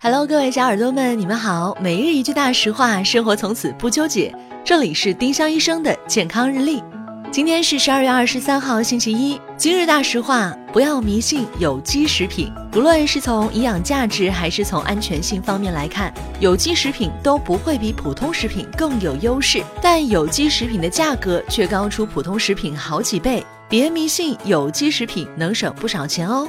Hello，各位小耳朵们，你们好。每日一句大实话，生活从此不纠结。这里是丁香医生的健康日历。今天是十二月二十三号，星期一。今日大实话：不要迷信有机食品。无论是从营养价值还是从安全性方面来看，有机食品都不会比普通食品更有优势。但有机食品的价格却高出普通食品好几倍。别迷信有机食品能省不少钱哦。